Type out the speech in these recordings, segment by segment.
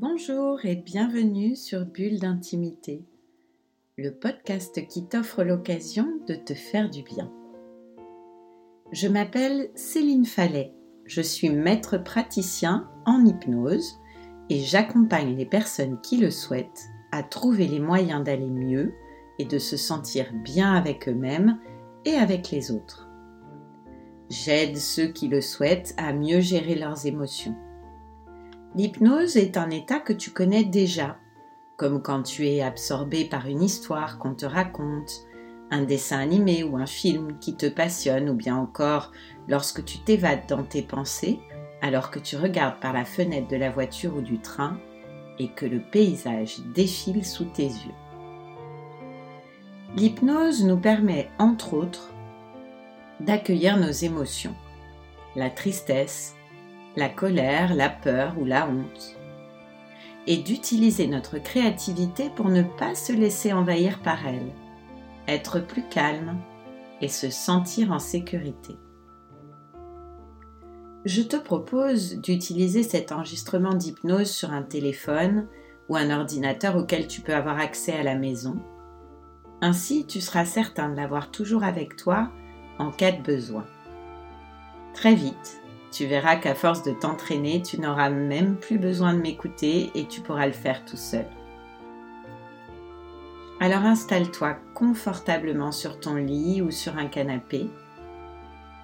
Bonjour et bienvenue sur Bulle d'intimité, le podcast qui t'offre l'occasion de te faire du bien. Je m'appelle Céline Fallet, je suis maître praticien en hypnose et j'accompagne les personnes qui le souhaitent à trouver les moyens d'aller mieux et de se sentir bien avec eux-mêmes et avec les autres. J'aide ceux qui le souhaitent à mieux gérer leurs émotions L'hypnose est un état que tu connais déjà, comme quand tu es absorbé par une histoire qu'on te raconte, un dessin animé ou un film qui te passionne, ou bien encore lorsque tu t'évades dans tes pensées alors que tu regardes par la fenêtre de la voiture ou du train et que le paysage défile sous tes yeux. L'hypnose nous permet, entre autres, d'accueillir nos émotions, la tristesse, la colère, la peur ou la honte. Et d'utiliser notre créativité pour ne pas se laisser envahir par elle, être plus calme et se sentir en sécurité. Je te propose d'utiliser cet enregistrement d'hypnose sur un téléphone ou un ordinateur auquel tu peux avoir accès à la maison. Ainsi, tu seras certain de l'avoir toujours avec toi en cas de besoin. Très vite, tu verras qu'à force de t'entraîner, tu n'auras même plus besoin de m'écouter et tu pourras le faire tout seul. Alors installe-toi confortablement sur ton lit ou sur un canapé.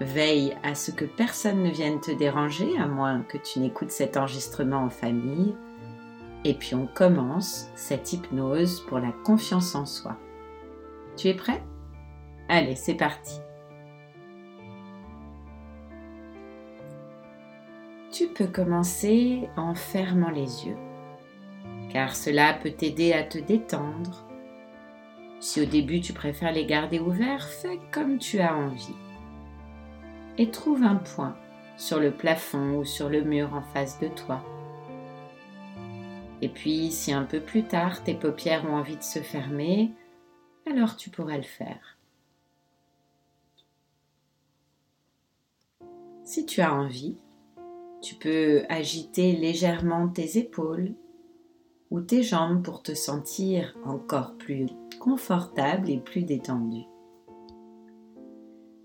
Veille à ce que personne ne vienne te déranger, à moins que tu n'écoutes cet enregistrement en famille. Et puis on commence cette hypnose pour la confiance en soi. Tu es prêt? Allez, c'est parti. Tu peux commencer en fermant les yeux, car cela peut t'aider à te détendre. Si au début tu préfères les garder ouverts, fais comme tu as envie. Et trouve un point sur le plafond ou sur le mur en face de toi. Et puis, si un peu plus tard tes paupières ont envie de se fermer, alors tu pourras le faire. Si tu as envie, tu peux agiter légèrement tes épaules ou tes jambes pour te sentir encore plus confortable et plus détendu.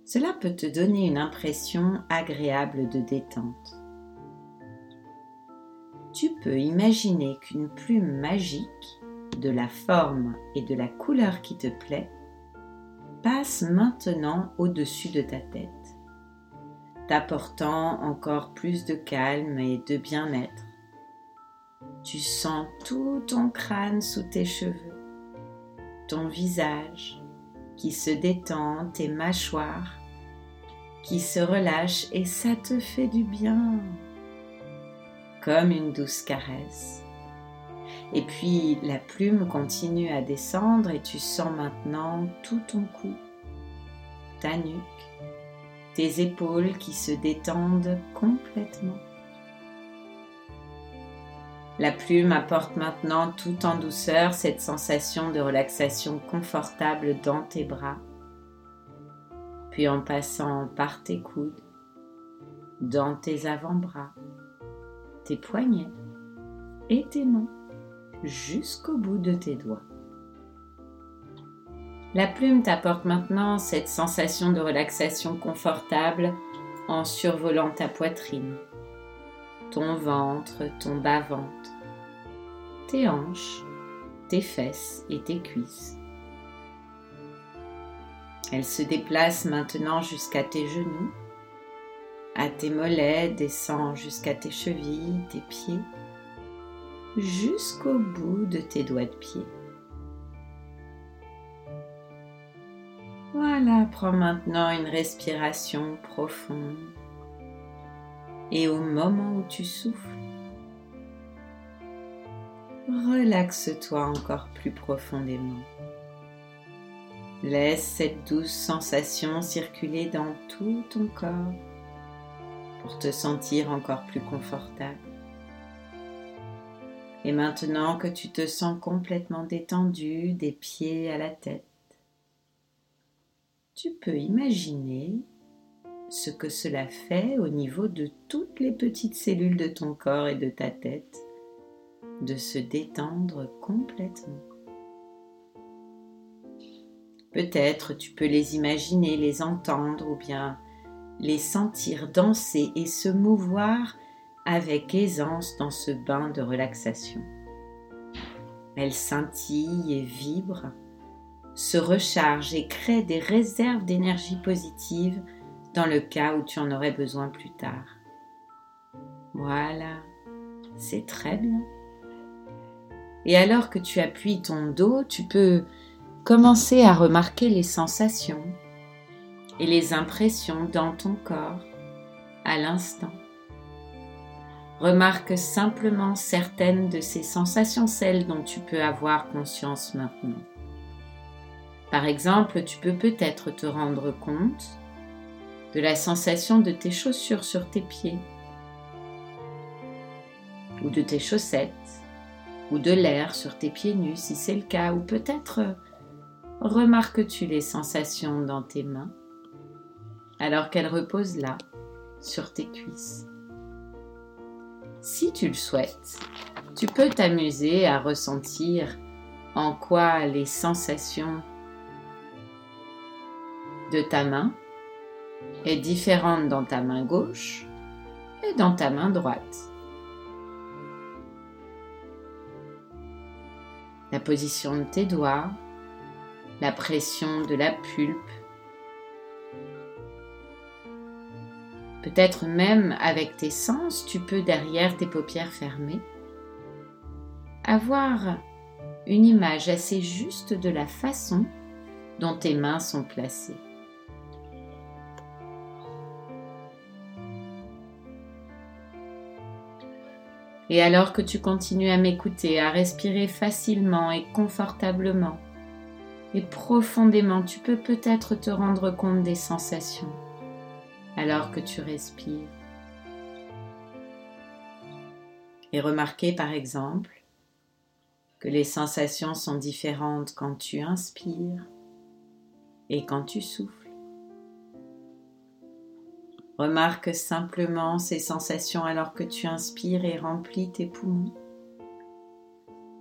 Cela peut te donner une impression agréable de détente. Tu peux imaginer qu'une plume magique de la forme et de la couleur qui te plaît passe maintenant au-dessus de ta tête t'apportant encore plus de calme et de bien-être. Tu sens tout ton crâne sous tes cheveux, ton visage qui se détend, tes mâchoires qui se relâchent et ça te fait du bien, comme une douce caresse. Et puis la plume continue à descendre et tu sens maintenant tout ton cou, ta nuque, tes épaules qui se détendent complètement. La plume apporte maintenant tout en douceur cette sensation de relaxation confortable dans tes bras, puis en passant par tes coudes, dans tes avant-bras, tes poignets et tes mains jusqu'au bout de tes doigts. La plume t'apporte maintenant cette sensation de relaxation confortable en survolant ta poitrine, ton ventre, ton bas-ventre, tes hanches, tes fesses et tes cuisses. Elle se déplace maintenant jusqu'à tes genoux, à tes mollets, descend jusqu'à tes chevilles, tes pieds, jusqu'au bout de tes doigts de pied. Voilà, prends maintenant une respiration profonde. Et au moment où tu souffles, relaxe-toi encore plus profondément. Laisse cette douce sensation circuler dans tout ton corps pour te sentir encore plus confortable. Et maintenant que tu te sens complètement détendu des pieds à la tête, tu peux imaginer ce que cela fait au niveau de toutes les petites cellules de ton corps et de ta tête de se détendre complètement. Peut-être tu peux les imaginer, les entendre ou bien les sentir danser et se mouvoir avec aisance dans ce bain de relaxation. Elles scintillent et vibrent, se rechargent et créent des réserves d'énergie positive dans le cas où tu en aurais besoin plus tard. Voilà, c'est très bien. Et alors que tu appuies ton dos, tu peux commencer à remarquer les sensations et les impressions dans ton corps à l'instant. Remarque simplement certaines de ces sensations, celles dont tu peux avoir conscience maintenant. Par exemple, tu peux peut-être te rendre compte de la sensation de tes chaussures sur tes pieds, ou de tes chaussettes, ou de l'air sur tes pieds nus si c'est le cas, ou peut-être remarques-tu les sensations dans tes mains alors qu'elles reposent là, sur tes cuisses? Si tu le souhaites, tu peux t'amuser à ressentir en quoi les sensations de ta main est différente dans ta main gauche et dans ta main droite. La position de tes doigts, la pression de la pulpe, Peut-être même avec tes sens, tu peux derrière tes paupières fermées avoir une image assez juste de la façon dont tes mains sont placées. Et alors que tu continues à m'écouter, à respirer facilement et confortablement et profondément, tu peux peut-être te rendre compte des sensations alors que tu respires. Et remarquez par exemple que les sensations sont différentes quand tu inspires et quand tu souffles. Remarque simplement ces sensations alors que tu inspires et remplis tes poumons.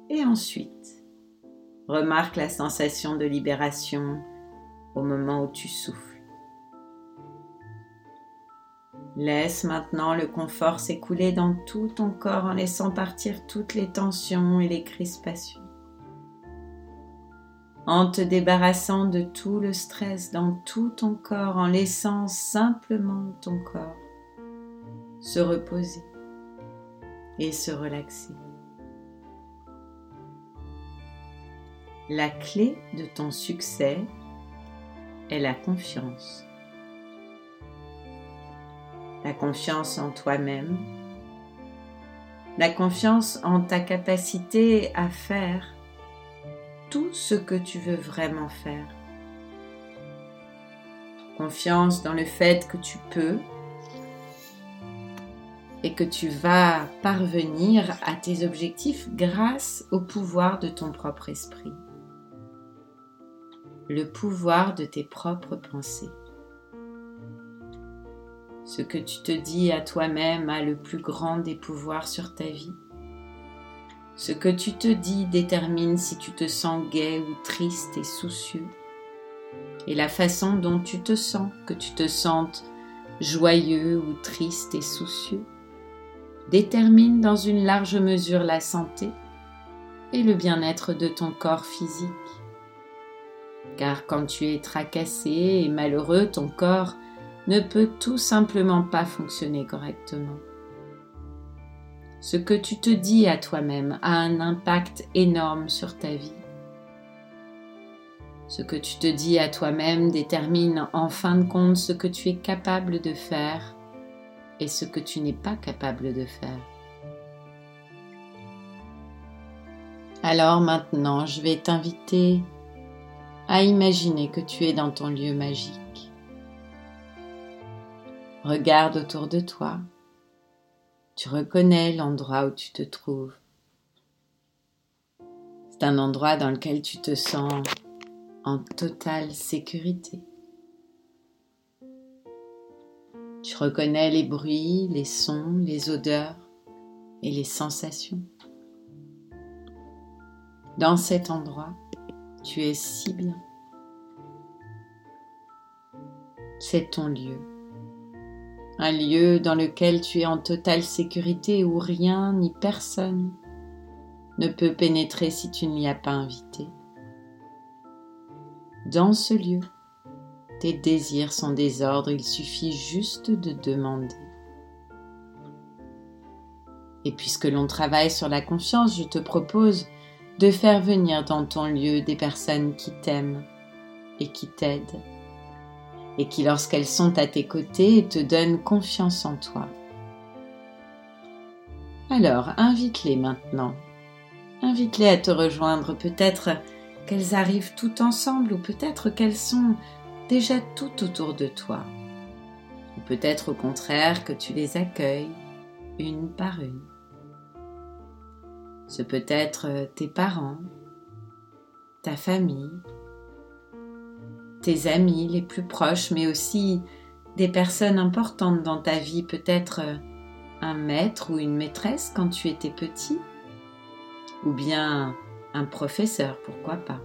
Et ensuite, remarque la sensation de libération au moment où tu souffles. Laisse maintenant le confort s'écouler dans tout ton corps en laissant partir toutes les tensions et les crispations. En te débarrassant de tout le stress dans tout ton corps, en laissant simplement ton corps se reposer et se relaxer. La clé de ton succès est la confiance la confiance en toi-même, la confiance en ta capacité à faire tout ce que tu veux vraiment faire. Confiance dans le fait que tu peux et que tu vas parvenir à tes objectifs grâce au pouvoir de ton propre esprit, le pouvoir de tes propres pensées. Ce que tu te dis à toi-même a le plus grand des pouvoirs sur ta vie. Ce que tu te dis détermine si tu te sens gai ou triste et soucieux. Et la façon dont tu te sens, que tu te sentes joyeux ou triste et soucieux, détermine dans une large mesure la santé et le bien-être de ton corps physique. Car quand tu es tracassé et malheureux, ton corps ne peut tout simplement pas fonctionner correctement. Ce que tu te dis à toi-même a un impact énorme sur ta vie. Ce que tu te dis à toi-même détermine en fin de compte ce que tu es capable de faire et ce que tu n'es pas capable de faire. Alors maintenant, je vais t'inviter à imaginer que tu es dans ton lieu magique. Regarde autour de toi. Tu reconnais l'endroit où tu te trouves. C'est un endroit dans lequel tu te sens en totale sécurité. Tu reconnais les bruits, les sons, les odeurs et les sensations. Dans cet endroit, tu es si bien. C'est ton lieu. Un lieu dans lequel tu es en totale sécurité où rien ni personne ne peut pénétrer si tu ne l'y as pas invité. Dans ce lieu, tes désirs sont désordres, il suffit juste de demander. Et puisque l'on travaille sur la confiance, je te propose de faire venir dans ton lieu des personnes qui t'aiment et qui t'aident, et qui lorsqu'elles sont à tes côtés te donnent confiance en toi. Alors, invite-les maintenant. Invite-les à te rejoindre. Peut-être qu'elles arrivent toutes ensemble ou peut-être qu'elles sont déjà tout autour de toi. Ou peut-être au contraire que tu les accueilles une par une. Ce peut être tes parents, ta famille, tes amis les plus proches, mais aussi des personnes importantes dans ta vie, peut-être euh, un maître ou une maîtresse quand tu étais petit, ou bien un professeur, pourquoi pas?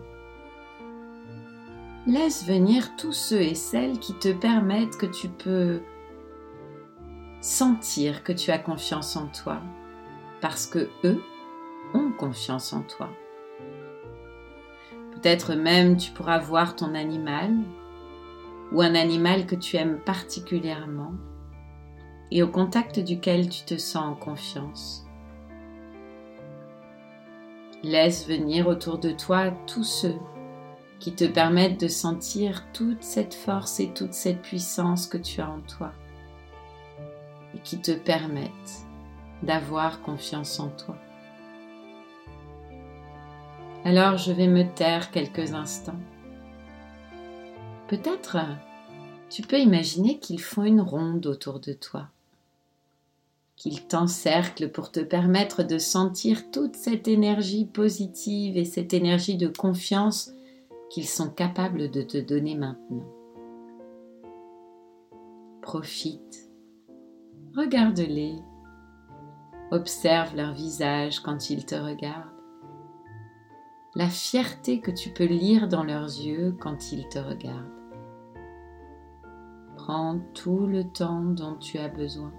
Laisse venir tous ceux et celles qui te permettent que tu peux sentir que tu as confiance en toi, parce que eux ont confiance en toi. Peut-être même tu pourras voir ton animal ou un animal que tu aimes particulièrement et au contact duquel tu te sens en confiance. Laisse venir autour de toi tous ceux qui te permettent de sentir toute cette force et toute cette puissance que tu as en toi et qui te permettent d'avoir confiance en toi. Alors je vais me taire quelques instants. Peut-être tu peux imaginer qu'ils font une ronde autour de toi, qu'ils t'encerclent pour te permettre de sentir toute cette énergie positive et cette énergie de confiance qu'ils sont capables de te donner maintenant. Profite, regarde-les, observe leur visage quand ils te regardent, la fierté que tu peux lire dans leurs yeux quand ils te regardent. Prends tout le temps dont tu as besoin.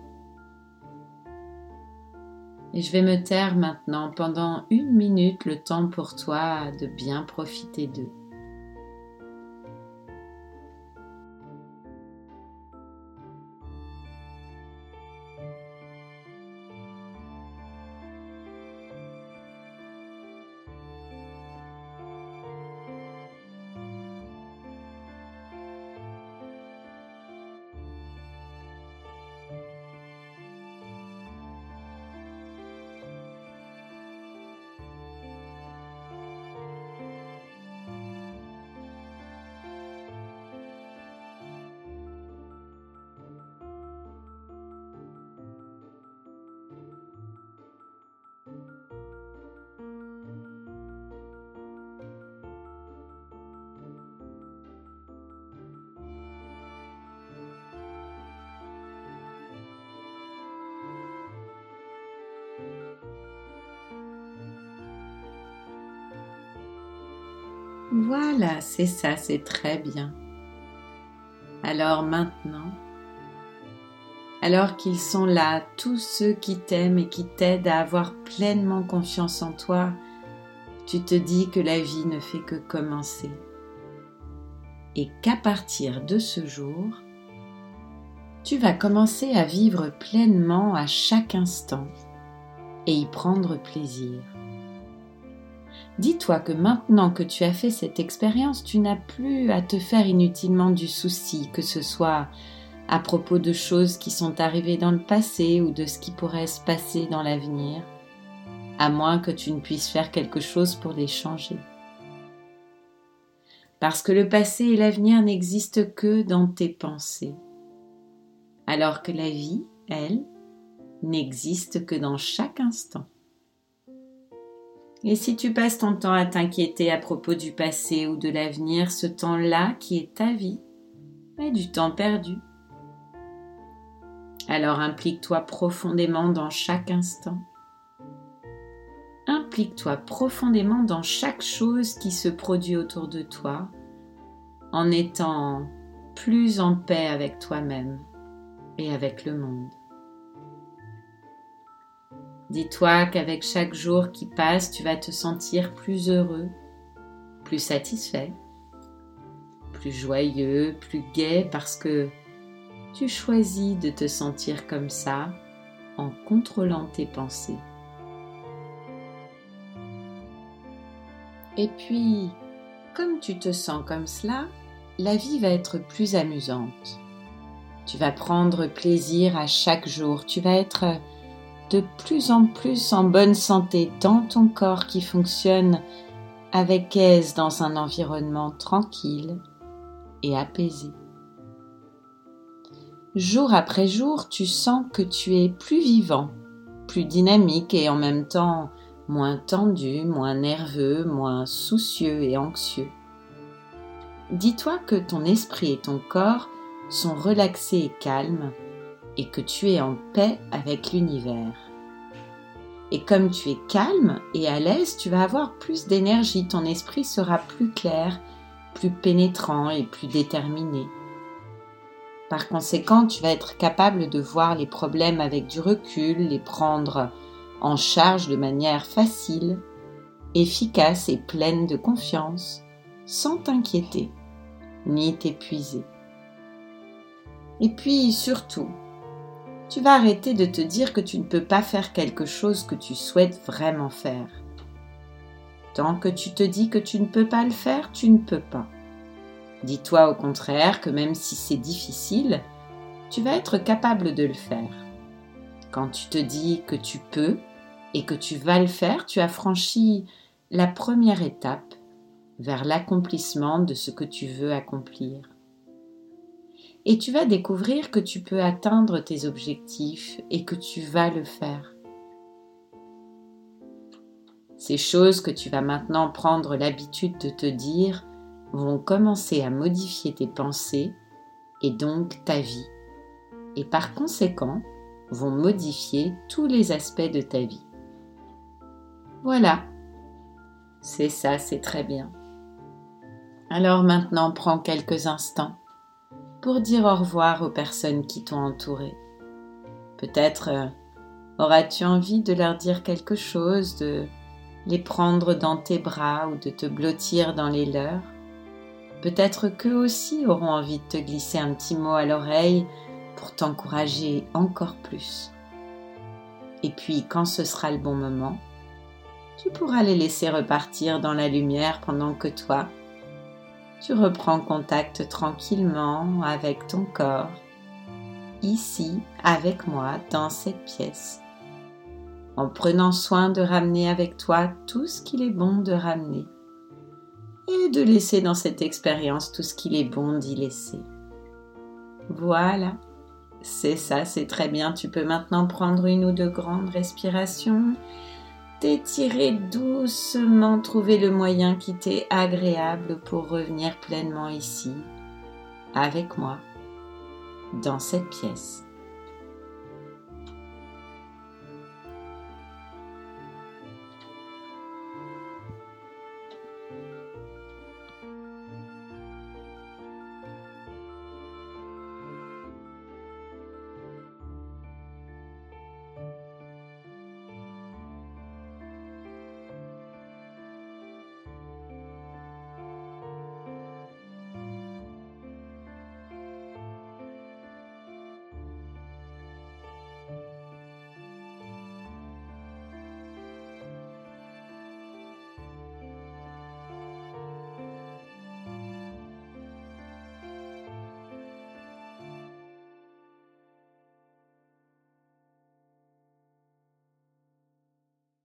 Et je vais me taire maintenant pendant une minute le temps pour toi de bien profiter d'eux. Voilà, c'est ça, c'est très bien. Alors maintenant, alors qu'ils sont là, tous ceux qui t'aiment et qui t'aident à avoir pleinement confiance en toi, tu te dis que la vie ne fait que commencer. Et qu'à partir de ce jour, tu vas commencer à vivre pleinement à chaque instant et y prendre plaisir. Dis-toi que maintenant que tu as fait cette expérience, tu n'as plus à te faire inutilement du souci, que ce soit à propos de choses qui sont arrivées dans le passé ou de ce qui pourrait se passer dans l'avenir, à moins que tu ne puisses faire quelque chose pour les changer. Parce que le passé et l'avenir n'existent que dans tes pensées, alors que la vie, elle, n'existe que dans chaque instant. Et si tu passes ton temps à t'inquiéter à propos du passé ou de l'avenir, ce temps-là qui est ta vie est du temps perdu. Alors implique-toi profondément dans chaque instant. implique-toi profondément dans chaque chose qui se produit autour de toi en étant plus en paix avec toi-même et avec le monde. Dis-toi qu'avec chaque jour qui passe, tu vas te sentir plus heureux, plus satisfait, plus joyeux, plus gai parce que tu choisis de te sentir comme ça en contrôlant tes pensées. Et puis, comme tu te sens comme cela, la vie va être plus amusante. Tu vas prendre plaisir à chaque jour, tu vas être plus en plus en bonne santé dans ton corps qui fonctionne avec aise dans un environnement tranquille et apaisé. Jour après jour, tu sens que tu es plus vivant, plus dynamique et en même temps moins tendu, moins nerveux, moins soucieux et anxieux. Dis-toi que ton esprit et ton corps sont relaxés et calmes et que tu es en paix avec l'univers. Et comme tu es calme et à l'aise, tu vas avoir plus d'énergie, ton esprit sera plus clair, plus pénétrant et plus déterminé. Par conséquent, tu vas être capable de voir les problèmes avec du recul, les prendre en charge de manière facile, efficace et pleine de confiance, sans t'inquiéter ni t'épuiser. Et puis surtout, tu vas arrêter de te dire que tu ne peux pas faire quelque chose que tu souhaites vraiment faire. Tant que tu te dis que tu ne peux pas le faire, tu ne peux pas. Dis-toi au contraire que même si c'est difficile, tu vas être capable de le faire. Quand tu te dis que tu peux et que tu vas le faire, tu as franchi la première étape vers l'accomplissement de ce que tu veux accomplir et tu vas découvrir que tu peux atteindre tes objectifs et que tu vas le faire. Ces choses que tu vas maintenant prendre l'habitude de te dire vont commencer à modifier tes pensées et donc ta vie, et par conséquent vont modifier tous les aspects de ta vie. Voilà, c'est ça, c'est très bien. Alors maintenant prends quelques instants pour dire au revoir aux personnes qui t'ont entouré. Peut-être euh, auras-tu envie de leur dire quelque chose, de les prendre dans tes bras ou de te blottir dans les leurs? Peut-être qu'eux aussi auront envie de te glisser un petit mot à l'oreille pour t'encourager encore plus. Et puis, quand ce sera le bon moment, tu pourras les laisser repartir dans la lumière pendant que toi, tu reprends contact tranquillement avec ton corps, ici avec moi dans cette pièce, en prenant soin de ramener avec toi tout ce qu'il est bon de ramener et de laisser dans cette expérience tout ce qu'il est bon d'y laisser. Voilà, c'est ça, c'est très bien. Tu peux maintenant prendre une ou deux grandes respirations t'étirer doucement, trouver le moyen qui t'est agréable pour revenir pleinement ici, avec moi, dans cette pièce.